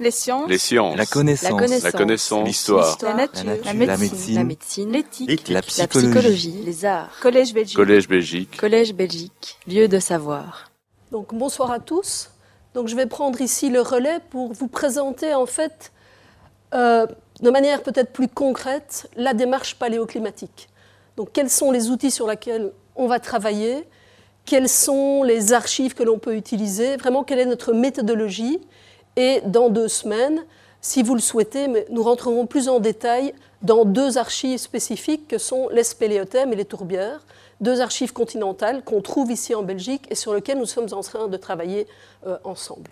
Les sciences. Les sciences. La connaissance. La connaissance. La. L'histoire. La nature. La nature. La La médecine. La. L'éthique. La La psychologie. psychologie. Les arts. Collège Belgique. Collège Belgique. Collège Belgique. Lieu de savoir. Donc bonsoir à tous. Donc je vais prendre ici le relais pour vous présenter en fait euh, de manière peut-être plus concrète la démarche paléoclimatique. Donc quels sont les outils sur lesquels on va travailler, quelles sont les archives que l'on peut utiliser, vraiment quelle est notre méthodologie? Et dans deux semaines, si vous le souhaitez, nous rentrerons plus en détail dans deux archives spécifiques que sont les spéléothèmes et les tourbières, deux archives continentales qu'on trouve ici en Belgique et sur lesquelles nous sommes en train de travailler euh, ensemble.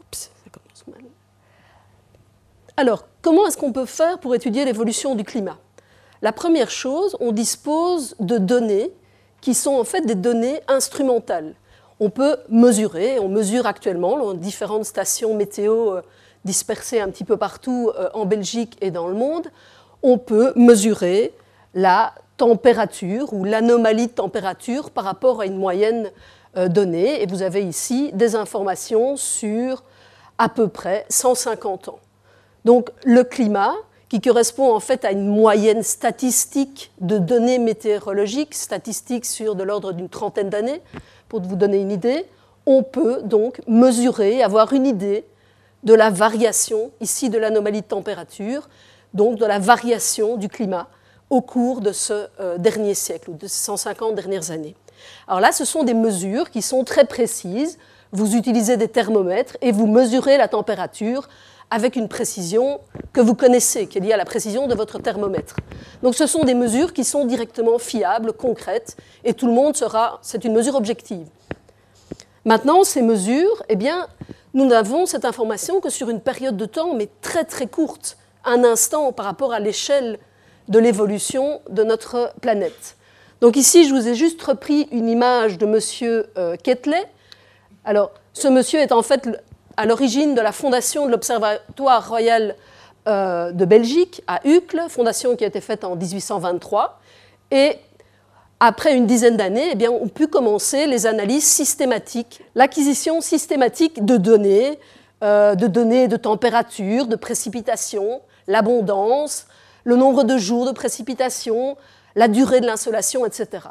Oups, ça commence mal. Alors, comment est-ce qu'on peut faire pour étudier l'évolution du climat? La première chose, on dispose de données qui sont en fait des données instrumentales. On peut mesurer, on mesure actuellement dans différentes stations météo euh, dispersées un petit peu partout euh, en Belgique et dans le monde, on peut mesurer la température ou l'anomalie de température par rapport à une moyenne euh, donnée. Et vous avez ici des informations sur à peu près 150 ans. Donc le climat, qui correspond en fait à une moyenne statistique de données météorologiques, statistiques sur de l'ordre d'une trentaine d'années, pour vous donner une idée, on peut donc mesurer, avoir une idée de la variation, ici de l'anomalie de température, donc de la variation du climat au cours de ce euh, dernier siècle, ou de ces 150 dernières années. Alors là, ce sont des mesures qui sont très précises. Vous utilisez des thermomètres et vous mesurez la température avec une précision que vous connaissez, qui est liée à la précision de votre thermomètre. Donc ce sont des mesures qui sont directement fiables, concrètes, et tout le monde sera, c'est une mesure objective. Maintenant, ces mesures, eh bien, nous n'avons cette information que sur une période de temps, mais très très courte, un instant par rapport à l'échelle de l'évolution de notre planète. Donc ici, je vous ai juste repris une image de Monsieur euh, Ketley. Alors, ce monsieur est en fait à l'origine de la fondation de l'Observatoire royal euh, de Belgique à Uccle, fondation qui a été faite en 1823. Et après une dizaine d'années, eh bien, on pu commencer les analyses systématiques, l'acquisition systématique de données, euh, de données de température, de précipitation, l'abondance, le nombre de jours de précipitation, la durée de l'insolation, etc.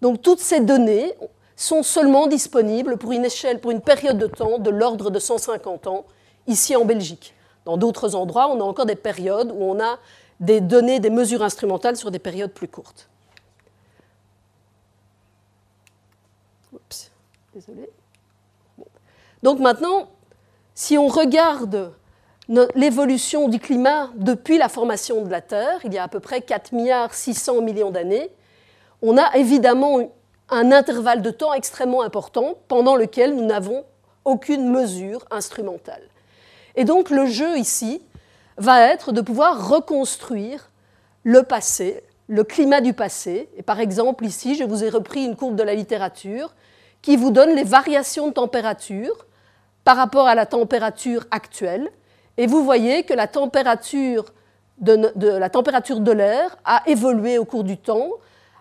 Donc toutes ces données sont seulement disponibles pour une échelle, pour une période de temps de l'ordre de 150 ans, ici en Belgique. Dans d'autres endroits, on a encore des périodes où on a des données, des mesures instrumentales sur des périodes plus courtes. Désolé. Donc maintenant, si on regarde l'évolution du climat depuis la formation de la Terre, il y a à peu près 4 milliards 600 millions d'années, on a évidemment un intervalle de temps extrêmement important pendant lequel nous n'avons aucune mesure instrumentale. Et donc le jeu ici va être de pouvoir reconstruire le passé, le climat du passé. Et par exemple ici, je vous ai repris une courbe de la littérature qui vous donne les variations de température par rapport à la température actuelle. Et vous voyez que la température de, de l'air a évolué au cours du temps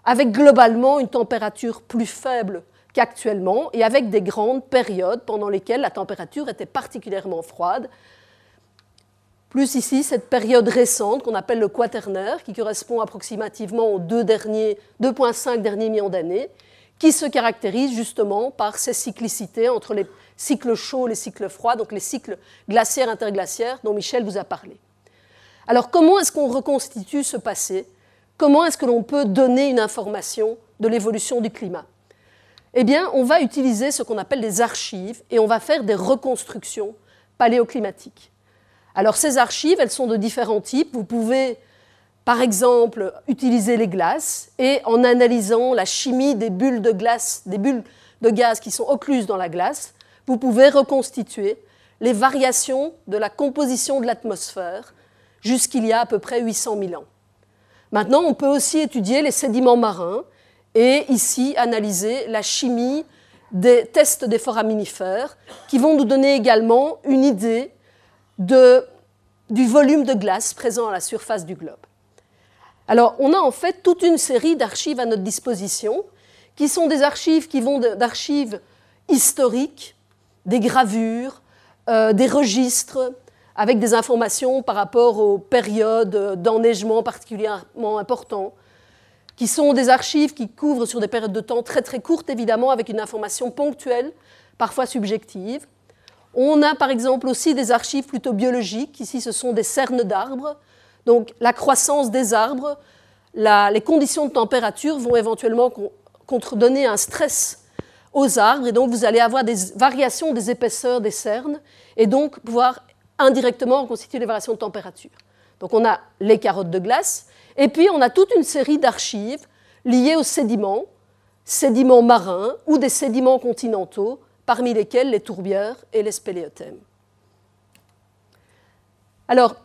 avec globalement une température plus faible qu'actuellement et avec des grandes périodes pendant lesquelles la température était particulièrement froide. Plus ici, cette période récente qu'on appelle le quaternaire, qui correspond approximativement aux 2,5 derniers, millions d'années, qui se caractérise justement par ces cyclicités entre les cycles chauds et les cycles froids, donc les cycles glaciaires interglaciaires dont Michel vous a parlé. Alors comment est-ce qu'on reconstitue ce passé Comment est-ce que l'on peut donner une information de l'évolution du climat? Eh bien, on va utiliser ce qu'on appelle des archives et on va faire des reconstructions paléoclimatiques. Alors, ces archives, elles sont de différents types. Vous pouvez, par exemple, utiliser les glaces et en analysant la chimie des bulles de glace, des bulles de gaz qui sont occluses dans la glace, vous pouvez reconstituer les variations de la composition de l'atmosphère jusqu'il y a à peu près 800 000 ans. Maintenant, on peut aussi étudier les sédiments marins et ici analyser la chimie des tests des foraminifères qui vont nous donner également une idée du volume de glace présent à la surface du globe. Alors, on a en fait toute une série d'archives à notre disposition qui sont des archives qui vont d'archives historiques, des gravures, euh, des registres avec des informations par rapport aux périodes d'enneigement particulièrement importantes, qui sont des archives qui couvrent sur des périodes de temps très très courtes, évidemment, avec une information ponctuelle, parfois subjective. On a par exemple aussi des archives plutôt biologiques. Ici, ce sont des cernes d'arbres. Donc la croissance des arbres, les conditions de température vont éventuellement contredonner un stress aux arbres, et donc vous allez avoir des variations des épaisseurs des cernes, et donc pouvoir indirectement reconstituer les variations de température. Donc on a les carottes de glace, et puis on a toute une série d'archives liées aux sédiments, sédiments marins ou des sédiments continentaux, parmi lesquels les tourbières et les spéléothèmes. Alors,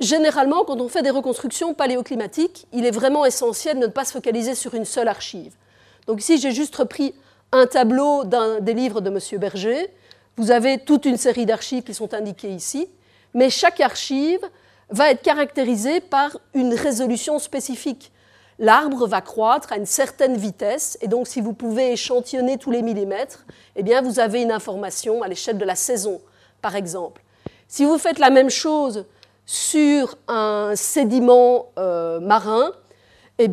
généralement, quand on fait des reconstructions paléoclimatiques, il est vraiment essentiel de ne pas se focaliser sur une seule archive. Donc ici, j'ai juste repris un tableau des livres de M. Berger. Vous avez toute une série d'archives qui sont indiquées ici, mais chaque archive va être caractérisée par une résolution spécifique. L'arbre va croître à une certaine vitesse, et donc si vous pouvez échantillonner tous les millimètres, eh vous avez une information à l'échelle de la saison, par exemple. Si vous faites la même chose sur un sédiment euh, marin, eh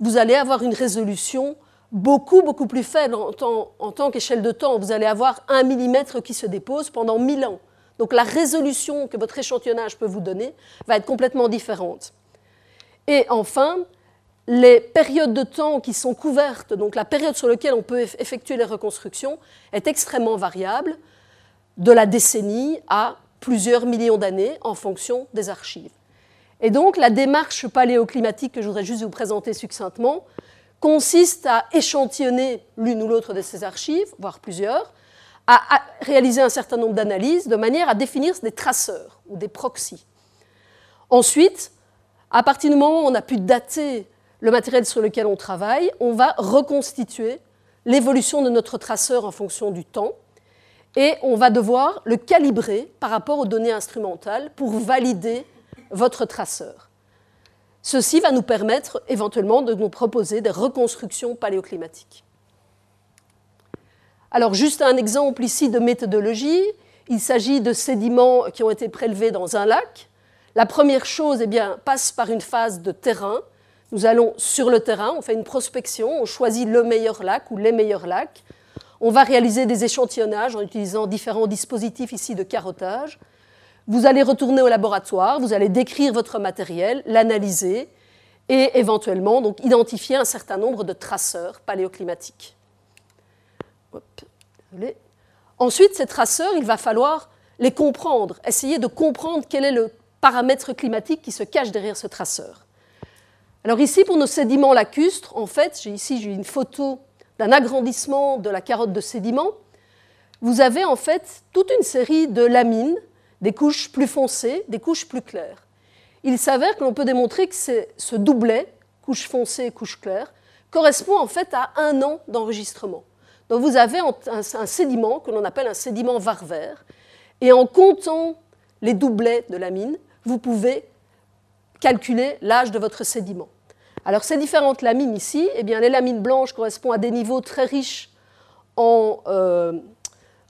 vous allez avoir une résolution beaucoup, beaucoup plus faible en tant, qu'échelle de temps. Vous allez avoir un millimètre qui se dépose pendant 1000 ans. Donc la résolution que votre échantillonnage peut vous donner va être complètement différente. Et enfin, les périodes de temps qui sont couvertes, donc la période sur laquelle on peut effectuer les reconstructions, est extrêmement variable, de la décennie à plusieurs millions d'années en fonction des archives. Et donc la démarche paléoclimatique que je voudrais juste vous présenter succinctement, consiste à échantillonner l'une ou l'autre de ces archives, voire plusieurs, à réaliser un certain nombre d'analyses de manière à définir des traceurs ou des proxys. Ensuite, à partir du moment où on a pu dater le matériel sur lequel on travaille, on va reconstituer l'évolution de notre traceur en fonction du temps et on va devoir le calibrer par rapport aux données instrumentales pour valider votre traceur. Ceci va nous permettre éventuellement de nous proposer des reconstructions paléoclimatiques. Alors juste un exemple ici de méthodologie. Il s'agit de sédiments qui ont été prélevés dans un lac. La première chose eh bien, passe par une phase de terrain. Nous allons sur le terrain, on fait une prospection, on choisit le meilleur lac ou les meilleurs lacs. On va réaliser des échantillonnages en utilisant différents dispositifs ici de carottage. Vous allez retourner au laboratoire, vous allez décrire votre matériel, l'analyser et éventuellement donc, identifier un certain nombre de traceurs paléoclimatiques. Ensuite, ces traceurs, il va falloir les comprendre, essayer de comprendre quel est le paramètre climatique qui se cache derrière ce traceur. Alors ici, pour nos sédiments lacustres, en fait, j'ai ici une photo d'un agrandissement de la carotte de sédiments. Vous avez en fait toute une série de lamines des couches plus foncées, des couches plus claires. Il s'avère que l'on peut démontrer que ce doublet, couche foncée et couche claire, correspond en fait à un an d'enregistrement. Vous avez un, sédiment que l'on appelle un sédiment varvère, et en comptant les doublets de la mine, vous pouvez calculer l'âge de votre sédiment. Alors ces différentes lamines ici, eh bien, les lamines blanches correspondent à des niveaux très riches en, euh,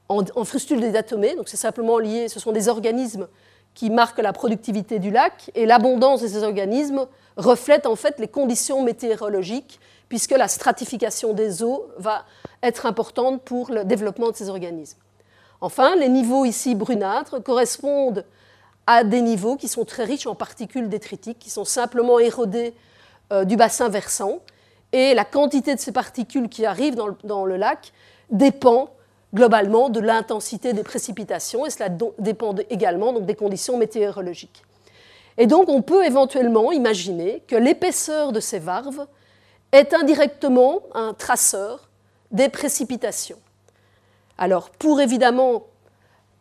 en, frustules dédatomées, donc c'est simplement lié, ce sont des organismes qui marquent la productivité du lac, et l'abondance de ces organismes reflète en fait les conditions météorologiques, puisque la stratification des eaux va être importante pour le développement de ces organismes. Enfin, les niveaux ici brunâtres correspondent à des niveaux qui sont très riches en particules détritiques, qui sont simplement érodées euh, du bassin versant, et la quantité de ces particules qui arrivent dans le, lac dépend globalement de l'intensité des précipitations et cela dépend également des conditions météorologiques. Et donc on peut éventuellement imaginer que l'épaisseur de ces varves est indirectement un traceur des précipitations. Alors pour évidemment,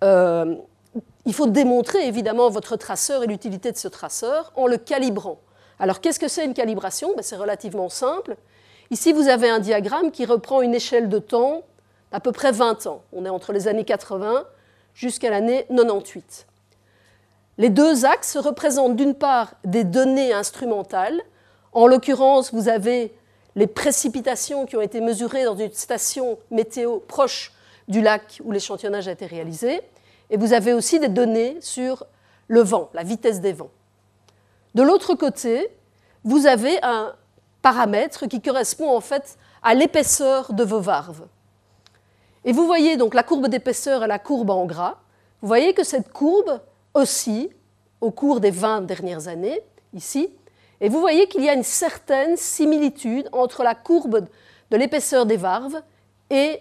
euh, il faut démontrer évidemment votre traceur et l'utilité de ce traceur en le calibrant. Alors qu'est-ce que c'est une calibration? Ben, C'est relativement simple. Ici vous avez un diagramme qui reprend une échelle de temps à peu près 20 ans. On est entre les années 80 jusqu'à l'année 98. Les deux axes représentent d'une part des données instrumentales. En l'occurrence, vous avez les précipitations qui ont été mesurées dans une station météo proche du lac où l'échantillonnage a été réalisé. Et vous avez aussi des données sur le vent, la vitesse des vents. De l'autre côté, vous avez un paramètre qui correspond en fait à l'épaisseur de vos varves. Et vous voyez donc la courbe d'épaisseur et la courbe en gras. Vous voyez que cette courbe oscille au cours des 20 dernières années, ici, et vous voyez qu'il y a une certaine similitude entre la courbe de l'épaisseur des varves et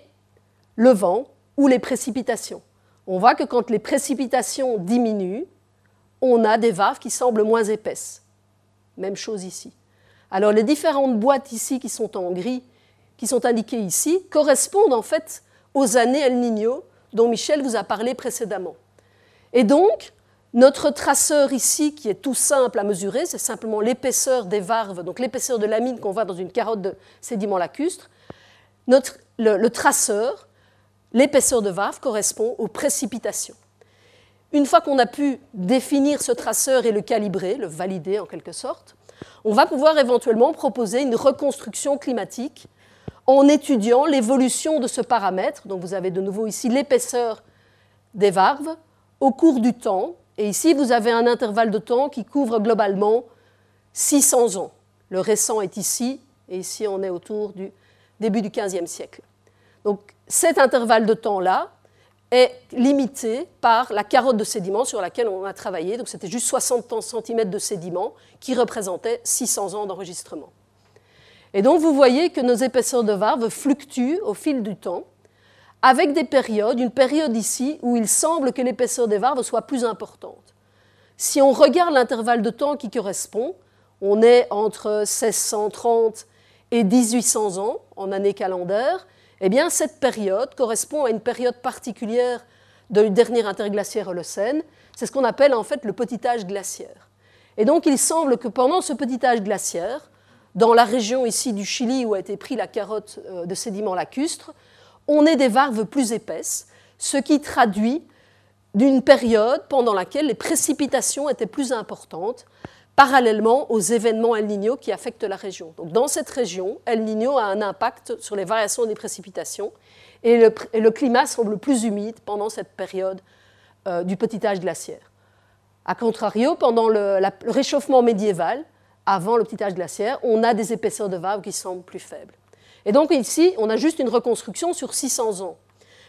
le vent ou les précipitations. On voit que quand les précipitations diminuent, on a des varves qui semblent moins épaisses. Même chose ici. Alors les différentes boîtes ici qui sont en gris, qui sont indiquées ici, correspondent en fait aux années El Niño dont Michel vous a parlé précédemment. Et donc, notre traceur ici, qui est tout simple à mesurer, c'est simplement l'épaisseur des varves, donc l'épaisseur de l'amine qu'on voit dans une carotte de sédiments lacustres. Notre, le, le traceur, l'épaisseur de varve correspond aux précipitations. Une fois qu'on a pu définir ce traceur et le calibrer, le valider en quelque sorte, on va pouvoir éventuellement proposer une reconstruction climatique en étudiant l'évolution de ce paramètre. Donc vous avez de nouveau ici l'épaisseur des varves au cours du temps. Et ici, vous avez un intervalle de temps qui couvre globalement 600 ans. Le récent est ici, et ici on est autour du début du XVe siècle. Donc cet intervalle de temps-là est limité par la carotte de sédiments sur laquelle on a travaillé. Donc c'était juste 60 cm de sédiments qui représentaient 600 ans d'enregistrement. Et donc vous voyez que nos épaisseurs de varves fluctuent au fil du temps, avec des périodes, une période ici où il semble que l'épaisseur des varves soit plus importante. Si on regarde l'intervalle de temps qui correspond, on est entre 1630 et 1800 ans en année calendaire, eh bien cette période correspond à une période particulière du dernier interglaciaire Holocène, c'est ce qu'on appelle en fait le petit âge glaciaire. Et donc il semble que pendant ce petit âge glaciaire, dans la région ici du Chili où a été prise la carotte euh, de sédiments lacustres, on ait des varves plus épaisses, ce qui traduit d'une période pendant laquelle les précipitations étaient plus importantes, parallèlement aux événements El Niño qui affectent la région. Donc, dans cette région, El Niño a un impact sur les variations des précipitations et le, climat semble plus humide pendant cette période euh, du petit âge glaciaire. A contrario, pendant le réchauffement médiéval, avant le petit âge glaciaire, on a des épaisseurs de vagues qui semblent plus faibles. Et donc ici, on a juste une reconstruction sur 600 ans.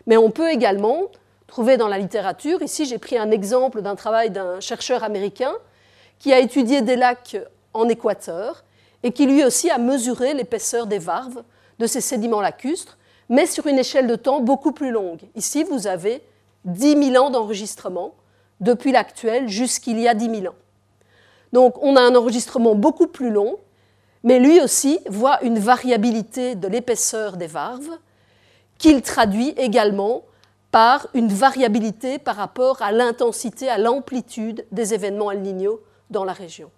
Mais on peut également trouver dans la littérature, ici j'ai pris un exemple d'un travail d'un chercheur américain qui a étudié des lacs en Équateur et qui lui aussi a mesuré l'épaisseur des varves de ces sédiments lacustres, mais sur une échelle de temps beaucoup plus longue. Ici, vous avez 10 000 ans d'enregistrement depuis l'actuel jusqu'il y a 10 000 ans. Donc on a un enregistrement beaucoup plus long, mais lui aussi voit une variabilité de l'épaisseur des varves qu'il traduit également par une variabilité par rapport à l'intensité, à l'amplitude des événements El dans la région.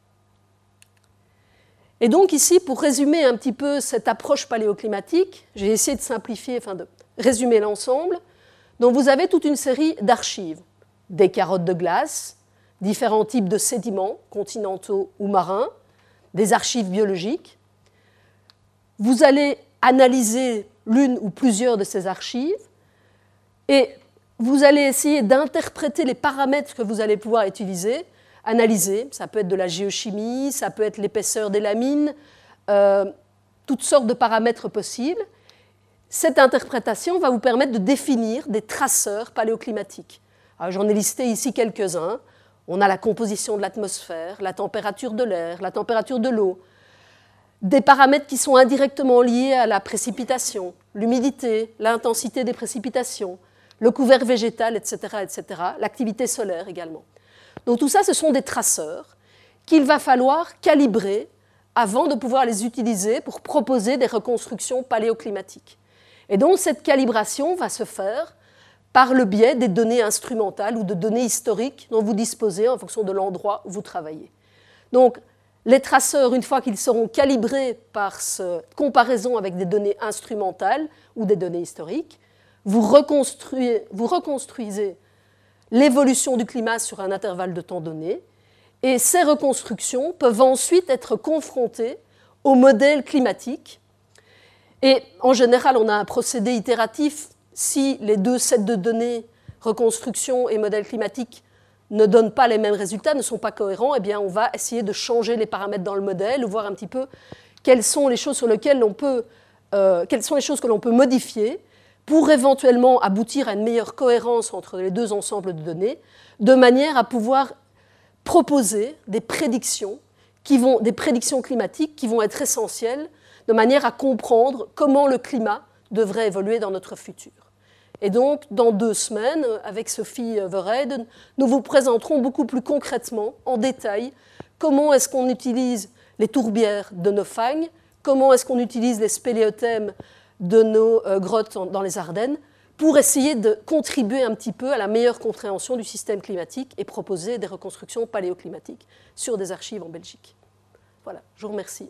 Et donc ici, pour résumer un petit peu cette approche paléoclimatique, j'ai essayé de simplifier, enfin de résumer l'ensemble. Donc vous avez toute une série d'archives, des carottes de glace, différents types de sédiments, continentaux ou marins, des archives biologiques. Vous allez analyser l'une ou plusieurs de ces archives et vous allez essayer d'interpréter les paramètres que vous allez pouvoir utiliser, analyser. Ça peut être de la géochimie, ça peut être l'épaisseur des lamines, euh, toutes sortes de paramètres possibles. Cette interprétation va vous permettre de définir des traceurs paléoclimatiques. J'en ai listé ici quelques-uns. On a la composition de l'atmosphère, la température de l'air, la température de l'eau, des paramètres qui sont indirectement liés à la précipitation, l'humidité, l'intensité des précipitations, le couvert végétal, etc., etc., l'activité solaire également. Donc tout ça, ce sont des traceurs qu'il va falloir calibrer avant de pouvoir les utiliser pour proposer des reconstructions paléoclimatiques. Et donc cette calibration va se faire par le biais des données instrumentales ou de données historiques dont vous disposez en fonction de l'endroit où vous travaillez. Donc, les traceurs, une fois qu'ils seront calibrés par comparaison avec des données instrumentales ou des données historiques, vous, vous reconstruisez l'évolution du climat sur un intervalle de temps donné, et ces reconstructions peuvent ensuite être confrontées aux modèles climatiques. Et en général, on a un procédé itératif si les deux sets de données, reconstruction et modèle climatique, ne donnent pas les mêmes résultats, ne sont pas cohérents, eh bien on va essayer de changer les paramètres dans le modèle voir un petit peu quelles sont les choses sur lesquelles l'on peut, euh, quelles sont les choses que l'on peut modifier pour éventuellement aboutir à une meilleure cohérence entre les deux ensembles de données, de manière à pouvoir proposer des prédictions, qui vont, des prédictions climatiques qui vont être essentielles, de manière à comprendre comment le climat devrait évoluer dans notre futur. Et donc, dans deux semaines, avec Sophie Verheiden, nous vous présenterons beaucoup plus concrètement, en détail, comment est-ce qu'on utilise les tourbières de nos fagnes, comment est-ce qu'on utilise les spéléothèmes de nos euh, grottes dans les Ardennes, pour essayer de contribuer un petit peu à la meilleure compréhension du système climatique et proposer des reconstructions paléoclimatiques sur des archives en Belgique. Voilà, je vous remercie.